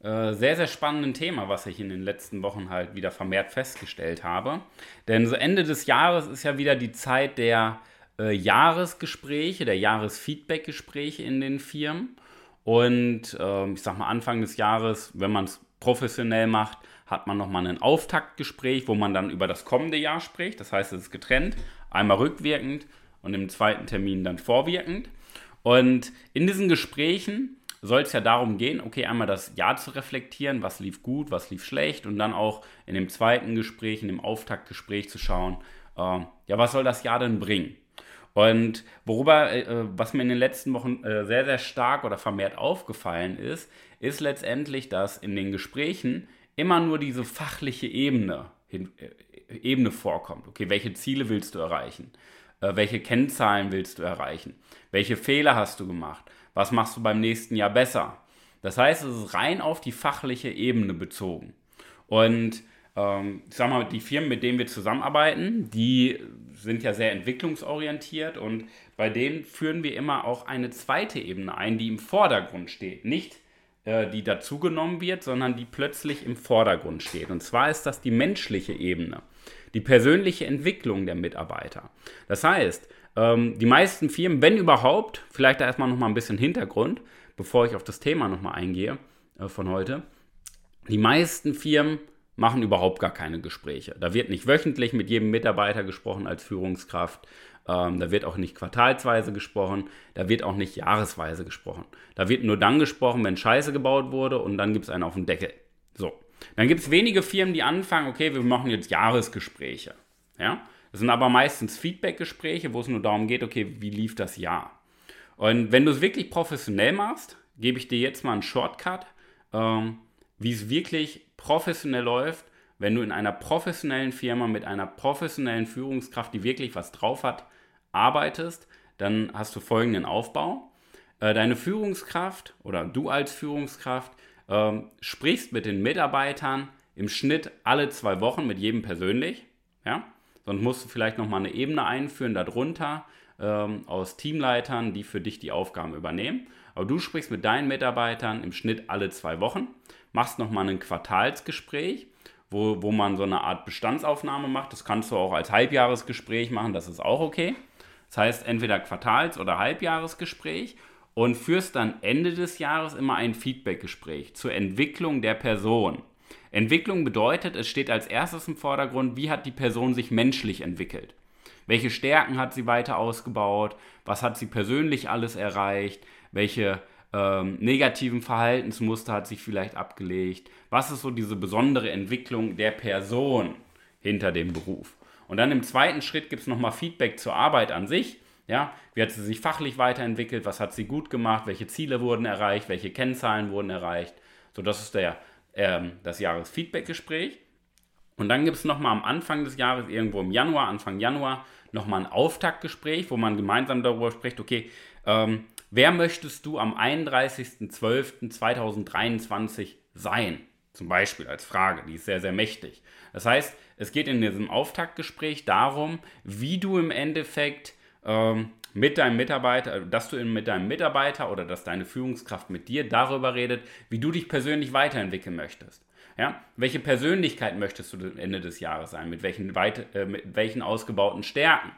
äh, sehr, sehr spannenden Thema, was ich in den letzten Wochen halt wieder vermehrt festgestellt habe. Denn so Ende des Jahres ist ja wieder die Zeit der äh, Jahresgespräche, der Jahresfeedbackgespräche in den Firmen. Und äh, ich sag mal, Anfang des Jahres, wenn man es professionell macht, hat man nochmal ein Auftaktgespräch, wo man dann über das kommende Jahr spricht. Das heißt, es ist getrennt, einmal rückwirkend und im zweiten Termin dann vorwirkend. Und in diesen Gesprächen soll es ja darum gehen, okay, einmal das Jahr zu reflektieren, was lief gut, was lief schlecht und dann auch in dem zweiten Gespräch, in dem Auftaktgespräch zu schauen, äh, ja, was soll das Jahr denn bringen? Und worüber, äh, was mir in den letzten Wochen äh, sehr, sehr stark oder vermehrt aufgefallen ist, ist letztendlich, dass in den Gesprächen immer nur diese fachliche Ebene, hin, äh, Ebene vorkommt. Okay, welche Ziele willst du erreichen? Äh, welche Kennzahlen willst du erreichen? Welche Fehler hast du gemacht? Was machst du beim nächsten Jahr besser? Das heißt, es ist rein auf die fachliche Ebene bezogen. Und ähm, ich sag mal, die Firmen, mit denen wir zusammenarbeiten, die sind ja sehr entwicklungsorientiert und bei denen führen wir immer auch eine zweite Ebene ein, die im Vordergrund steht. Nicht äh, die dazugenommen wird, sondern die plötzlich im Vordergrund steht. Und zwar ist das die menschliche Ebene, die persönliche Entwicklung der Mitarbeiter. Das heißt, ähm, die meisten Firmen, wenn überhaupt, vielleicht da erstmal nochmal ein bisschen Hintergrund, bevor ich auf das Thema nochmal eingehe äh, von heute. Die meisten Firmen machen überhaupt gar keine Gespräche. Da wird nicht wöchentlich mit jedem Mitarbeiter gesprochen als Führungskraft. Ähm, da wird auch nicht quartalsweise gesprochen. Da wird auch nicht jahresweise gesprochen. Da wird nur dann gesprochen, wenn Scheiße gebaut wurde und dann gibt es einen auf den Deckel. So. Dann gibt es wenige Firmen, die anfangen, okay, wir machen jetzt Jahresgespräche. Ja? Das sind aber meistens Feedback-Gespräche, wo es nur darum geht, okay, wie lief das Jahr? Und wenn du es wirklich professionell machst, gebe ich dir jetzt mal einen Shortcut, ähm, wie es wirklich professionell läuft, wenn du in einer professionellen Firma mit einer professionellen Führungskraft, die wirklich was drauf hat, arbeitest, dann hast du folgenden Aufbau. Äh, deine Führungskraft oder du als Führungskraft äh, sprichst mit den Mitarbeitern im Schnitt alle zwei Wochen mit jedem persönlich. Ja? Sonst musst du vielleicht nochmal eine Ebene einführen darunter ähm, aus Teamleitern, die für dich die Aufgaben übernehmen. Aber du sprichst mit deinen Mitarbeitern im Schnitt alle zwei Wochen, machst nochmal ein Quartalsgespräch, wo, wo man so eine Art Bestandsaufnahme macht. Das kannst du auch als Halbjahresgespräch machen, das ist auch okay. Das heißt entweder Quartals- oder Halbjahresgespräch und führst dann Ende des Jahres immer ein Feedbackgespräch zur Entwicklung der Person. Entwicklung bedeutet, es steht als erstes im Vordergrund, wie hat die Person sich menschlich entwickelt. Welche Stärken hat sie weiter ausgebaut? Was hat sie persönlich alles erreicht? Welche ähm, negativen Verhaltensmuster hat sich vielleicht abgelegt? Was ist so diese besondere Entwicklung der Person hinter dem Beruf? Und dann im zweiten Schritt gibt es nochmal Feedback zur Arbeit an sich. Ja, wie hat sie sich fachlich weiterentwickelt? Was hat sie gut gemacht? Welche Ziele wurden erreicht? Welche Kennzahlen wurden erreicht? So, das ist der ähm, das Jahresfeedbackgespräch. Und dann gibt es nochmal am Anfang des Jahres, irgendwo im Januar, Anfang Januar, nochmal ein Auftaktgespräch, wo man gemeinsam darüber spricht, okay, ähm, wer möchtest du am 31.12.2023 sein? Zum Beispiel als Frage, die ist sehr, sehr mächtig. Das heißt, es geht in diesem Auftaktgespräch darum, wie du im Endeffekt ähm, mit deinem Mitarbeiter, dass du mit deinem Mitarbeiter oder dass deine Führungskraft mit dir darüber redet, wie du dich persönlich weiterentwickeln möchtest. Ja? Welche Persönlichkeit möchtest du am Ende des Jahres sein? Mit welchen, weit, äh, mit welchen ausgebauten Stärken?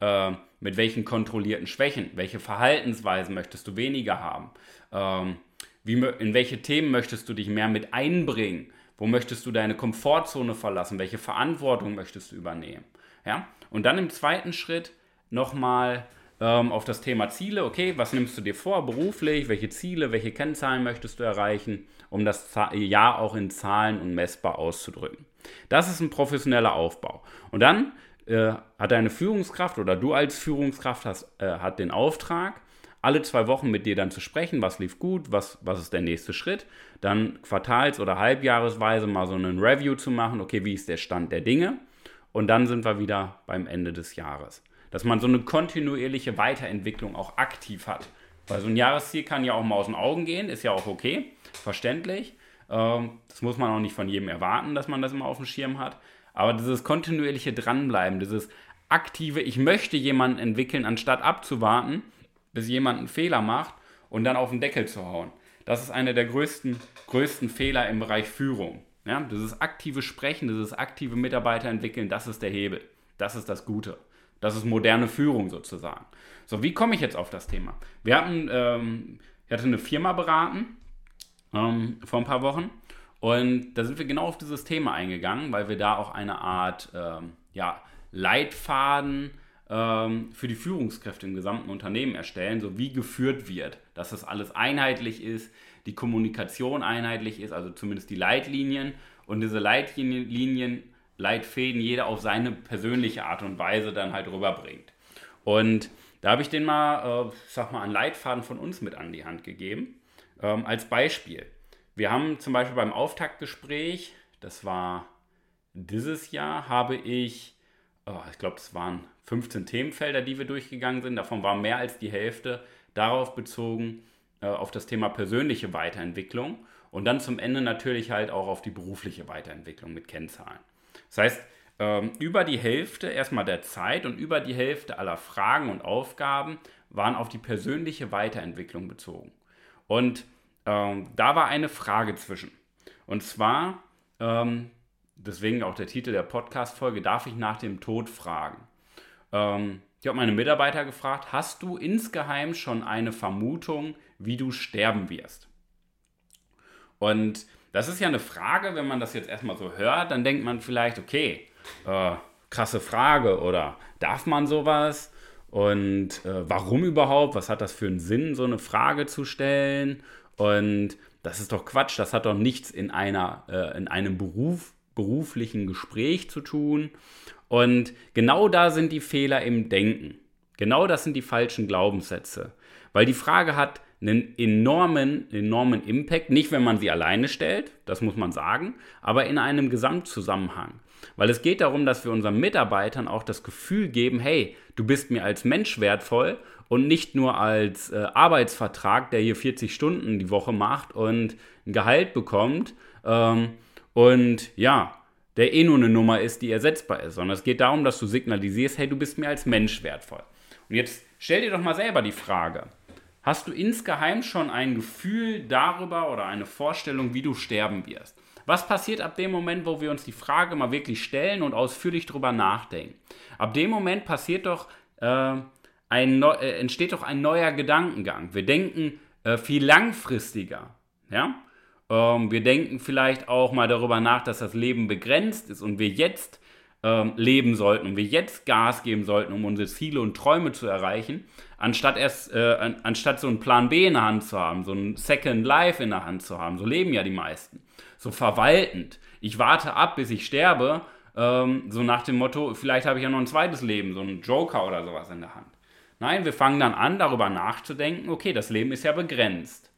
Äh, mit welchen kontrollierten Schwächen? Welche Verhaltensweisen möchtest du weniger haben? Ähm, wie, in welche Themen möchtest du dich mehr mit einbringen? Wo möchtest du deine Komfortzone verlassen? Welche Verantwortung möchtest du übernehmen? Ja? Und dann im zweiten Schritt nochmal ähm, auf das Thema Ziele. Okay, was nimmst du dir vor beruflich? Welche Ziele, welche Kennzahlen möchtest du erreichen, um das Jahr auch in Zahlen und messbar auszudrücken? Das ist ein professioneller Aufbau. Und dann äh, hat deine Führungskraft oder du als Führungskraft hast, äh, hat den Auftrag, alle zwei Wochen mit dir dann zu sprechen, was lief gut, was, was ist der nächste Schritt, dann quartals- oder halbjahresweise mal so einen Review zu machen, okay, wie ist der Stand der Dinge und dann sind wir wieder beim Ende des Jahres. Dass man so eine kontinuierliche Weiterentwicklung auch aktiv hat. Weil so ein Jahresziel kann ja auch mal aus den Augen gehen, ist ja auch okay, verständlich. Ähm, das muss man auch nicht von jedem erwarten, dass man das immer auf dem Schirm hat. Aber dieses kontinuierliche Dranbleiben, dieses aktive, ich möchte jemanden entwickeln, anstatt abzuwarten, bis jemand einen Fehler macht und dann auf den Deckel zu hauen. Das ist einer der größten, größten Fehler im Bereich Führung. Ja, dieses aktive Sprechen, dieses aktive Mitarbeiter entwickeln, das ist der Hebel. Das ist das Gute. Das ist moderne Führung sozusagen. So, wie komme ich jetzt auf das Thema? Wir hatten, ähm, ich hatte eine Firma beraten ähm, vor ein paar Wochen und da sind wir genau auf dieses Thema eingegangen, weil wir da auch eine Art ähm, ja, Leitfaden ähm, für die Führungskräfte im gesamten Unternehmen erstellen, so wie geführt wird, dass das alles einheitlich ist, die Kommunikation einheitlich ist, also zumindest die Leitlinien und diese Leitlinien, Leitfäden jeder auf seine persönliche Art und Weise dann halt rüberbringt. Und da habe ich den mal, äh, sag mal, einen Leitfaden von uns mit an die Hand gegeben. Ähm, als Beispiel. Wir haben zum Beispiel beim Auftaktgespräch, das war dieses Jahr, habe ich, oh, ich glaube, es waren 15 Themenfelder, die wir durchgegangen sind. Davon war mehr als die Hälfte darauf bezogen, äh, auf das Thema persönliche Weiterentwicklung und dann zum Ende natürlich halt auch auf die berufliche Weiterentwicklung mit Kennzahlen. Das heißt, ähm, über die Hälfte erstmal der Zeit und über die Hälfte aller Fragen und Aufgaben waren auf die persönliche Weiterentwicklung bezogen. Und ähm, da war eine Frage zwischen. Und zwar, ähm, deswegen auch der Titel der Podcast-Folge, darf ich nach dem Tod fragen? Ähm, ich habe meine Mitarbeiter gefragt, hast du insgeheim schon eine Vermutung, wie du sterben wirst? Und das ist ja eine Frage, wenn man das jetzt erstmal so hört, dann denkt man vielleicht, okay, äh, krasse Frage oder darf man sowas? Und äh, warum überhaupt? Was hat das für einen Sinn, so eine Frage zu stellen? Und das ist doch Quatsch, das hat doch nichts in, einer, äh, in einem Beruf, beruflichen Gespräch zu tun. Und genau da sind die Fehler im Denken. Genau das sind die falschen Glaubenssätze. Weil die Frage hat einen enormen, enormen Impact, nicht wenn man sie alleine stellt, das muss man sagen, aber in einem Gesamtzusammenhang. Weil es geht darum, dass wir unseren Mitarbeitern auch das Gefühl geben, hey, du bist mir als Mensch wertvoll und nicht nur als äh, Arbeitsvertrag, der hier 40 Stunden die Woche macht und ein Gehalt bekommt ähm, und ja, der eh nur eine Nummer ist, die ersetzbar ist, sondern es geht darum, dass du signalisierst, hey, du bist mir als Mensch wertvoll. Und jetzt stell dir doch mal selber die Frage, hast du insgeheim schon ein Gefühl darüber oder eine Vorstellung, wie du sterben wirst? Was passiert ab dem Moment, wo wir uns die Frage mal wirklich stellen und ausführlich darüber nachdenken? Ab dem Moment passiert doch, äh, ein, äh, entsteht doch ein neuer Gedankengang. Wir denken äh, viel langfristiger. Ja? Ähm, wir denken vielleicht auch mal darüber nach, dass das Leben begrenzt ist und wir jetzt ähm, leben sollten und wir jetzt Gas geben sollten, um unsere Ziele und Träume zu erreichen, anstatt erst, äh, an, anstatt so einen Plan B in der Hand zu haben, so ein Second Life in der Hand zu haben. So leben ja die meisten so verwaltend. Ich warte ab, bis ich sterbe, ähm, so nach dem Motto, vielleicht habe ich ja noch ein zweites Leben, so ein Joker oder sowas in der Hand. Nein, wir fangen dann an, darüber nachzudenken, okay, das Leben ist ja begrenzt.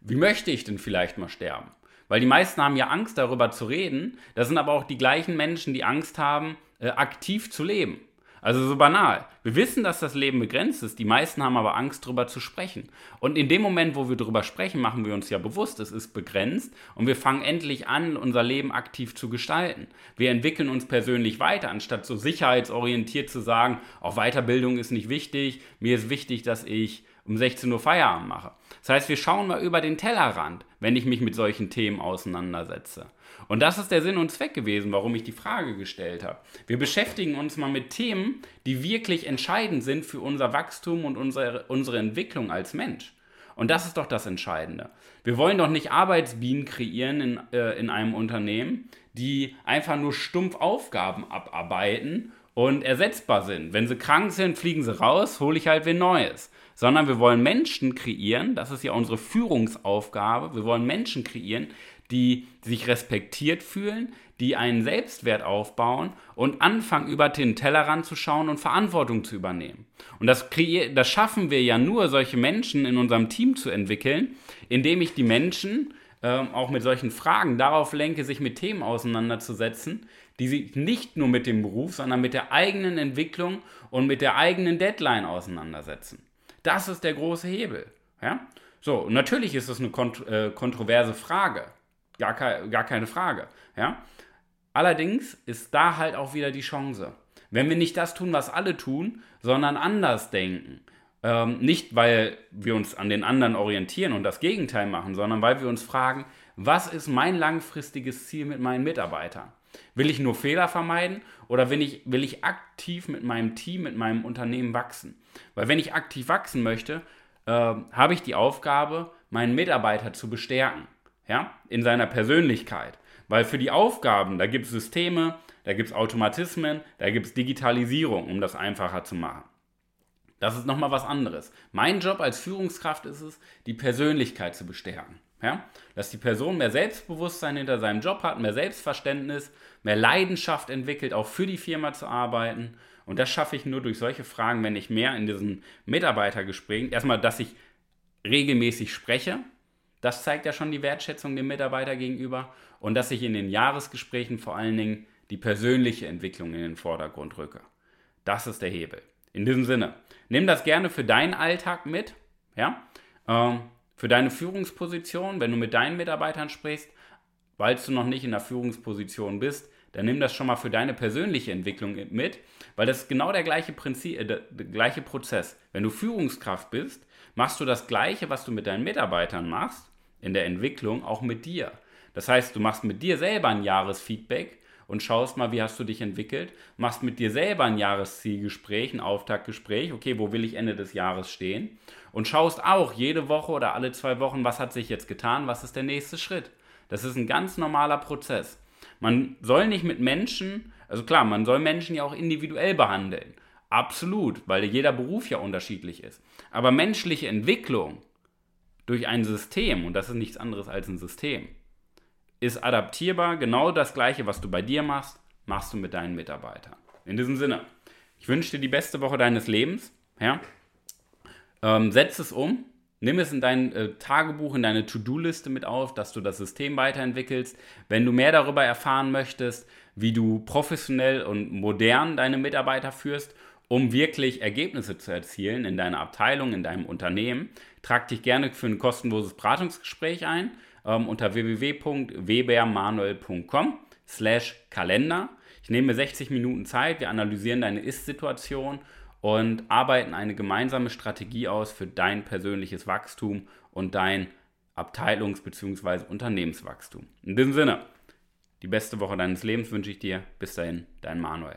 Wie möchte ich denn vielleicht mal sterben? Weil die meisten haben ja Angst, darüber zu reden. Das sind aber auch die gleichen Menschen, die Angst haben, äh, aktiv zu leben. Also so banal. Wir wissen, dass das Leben begrenzt ist. Die meisten haben aber Angst, darüber zu sprechen. Und in dem Moment, wo wir darüber sprechen, machen wir uns ja bewusst, es ist begrenzt und wir fangen endlich an, unser Leben aktiv zu gestalten. Wir entwickeln uns persönlich weiter, anstatt so sicherheitsorientiert zu sagen, auch Weiterbildung ist nicht wichtig, mir ist wichtig, dass ich um 16 Uhr Feierabend mache. Das heißt, wir schauen mal über den Tellerrand, wenn ich mich mit solchen Themen auseinandersetze. Und das ist der Sinn und Zweck gewesen, warum ich die Frage gestellt habe. Wir beschäftigen uns mal mit Themen, die wirklich entscheidend sind für unser Wachstum und unsere, unsere Entwicklung als Mensch. Und das ist doch das Entscheidende. Wir wollen doch nicht Arbeitsbienen kreieren in, äh, in einem Unternehmen, die einfach nur stumpf Aufgaben abarbeiten und ersetzbar sind. Wenn sie krank sind, fliegen sie raus, hole ich halt wen Neues. Sondern wir wollen Menschen kreieren, das ist ja unsere Führungsaufgabe, wir wollen Menschen kreieren, die sich respektiert fühlen, die einen Selbstwert aufbauen und anfangen, über den Tellerrand zu schauen und Verantwortung zu übernehmen. Und das, das schaffen wir ja nur, solche Menschen in unserem Team zu entwickeln, indem ich die Menschen ähm, auch mit solchen Fragen darauf lenke, sich mit Themen auseinanderzusetzen, die sich nicht nur mit dem Beruf, sondern mit der eigenen Entwicklung und mit der eigenen Deadline auseinandersetzen. Das ist der große Hebel. Ja? So, natürlich ist es eine kont äh, kontroverse Frage. Gar, ke gar keine Frage. Ja? Allerdings ist da halt auch wieder die Chance. Wenn wir nicht das tun, was alle tun, sondern anders denken. Ähm, nicht, weil wir uns an den anderen orientieren und das Gegenteil machen, sondern weil wir uns fragen, was ist mein langfristiges Ziel mit meinen Mitarbeitern? Will ich nur Fehler vermeiden oder will ich, will ich aktiv mit meinem Team, mit meinem Unternehmen wachsen? Weil wenn ich aktiv wachsen möchte, äh, habe ich die Aufgabe, meinen Mitarbeiter zu bestärken, ja, in seiner Persönlichkeit. Weil für die Aufgaben, da gibt es Systeme, da gibt es Automatismen, da gibt es Digitalisierung, um das einfacher zu machen. Das ist nochmal was anderes. Mein Job als Führungskraft ist es, die Persönlichkeit zu bestärken. Ja? Dass die Person mehr Selbstbewusstsein hinter seinem Job hat, mehr Selbstverständnis, mehr Leidenschaft entwickelt, auch für die Firma zu arbeiten. Und das schaffe ich nur durch solche Fragen, wenn ich mehr in diesen Mitarbeitergesprächen, erstmal, dass ich regelmäßig spreche, das zeigt ja schon die Wertschätzung dem Mitarbeiter gegenüber und dass ich in den Jahresgesprächen vor allen Dingen die persönliche Entwicklung in den Vordergrund rücke. Das ist der Hebel. In diesem Sinne, nimm das gerne für deinen Alltag mit, ja, ähm, für deine Führungsposition, wenn du mit deinen Mitarbeitern sprichst, weil du noch nicht in der Führungsposition bist, dann nimm das schon mal für deine persönliche Entwicklung mit, weil das ist genau der gleiche Prinzip, äh, der, gleiche Prozess. Wenn du Führungskraft bist, machst du das Gleiche, was du mit deinen Mitarbeitern machst, in der Entwicklung, auch mit dir. Das heißt, du machst mit dir selber ein Jahresfeedback und schaust mal, wie hast du dich entwickelt, machst mit dir selber ein Jahreszielgespräch, ein Auftaktgespräch, okay, wo will ich Ende des Jahres stehen und schaust auch jede Woche oder alle zwei Wochen, was hat sich jetzt getan, was ist der nächste Schritt. Das ist ein ganz normaler Prozess. Man soll nicht mit Menschen, also klar, man soll Menschen ja auch individuell behandeln. Absolut, weil jeder Beruf ja unterschiedlich ist. Aber menschliche Entwicklung durch ein System, und das ist nichts anderes als ein System, ist adaptierbar. Genau das Gleiche, was du bei dir machst, machst du mit deinen Mitarbeitern. In diesem Sinne, ich wünsche dir die beste Woche deines Lebens. Ja? Ähm, setz es um. Nimm es in dein äh, Tagebuch, in deine To-Do-Liste mit auf, dass du das System weiterentwickelst. Wenn du mehr darüber erfahren möchtest, wie du professionell und modern deine Mitarbeiter führst, um wirklich Ergebnisse zu erzielen in deiner Abteilung, in deinem Unternehmen, trag dich gerne für ein kostenloses Beratungsgespräch ein ähm, unter www.webermanuel.com slash Kalender. Ich nehme 60 Minuten Zeit, wir analysieren deine Ist-Situation und arbeiten eine gemeinsame Strategie aus für dein persönliches Wachstum und dein Abteilungs- bzw. Unternehmenswachstum. In diesem Sinne, die beste Woche deines Lebens wünsche ich dir. Bis dahin, dein Manuel.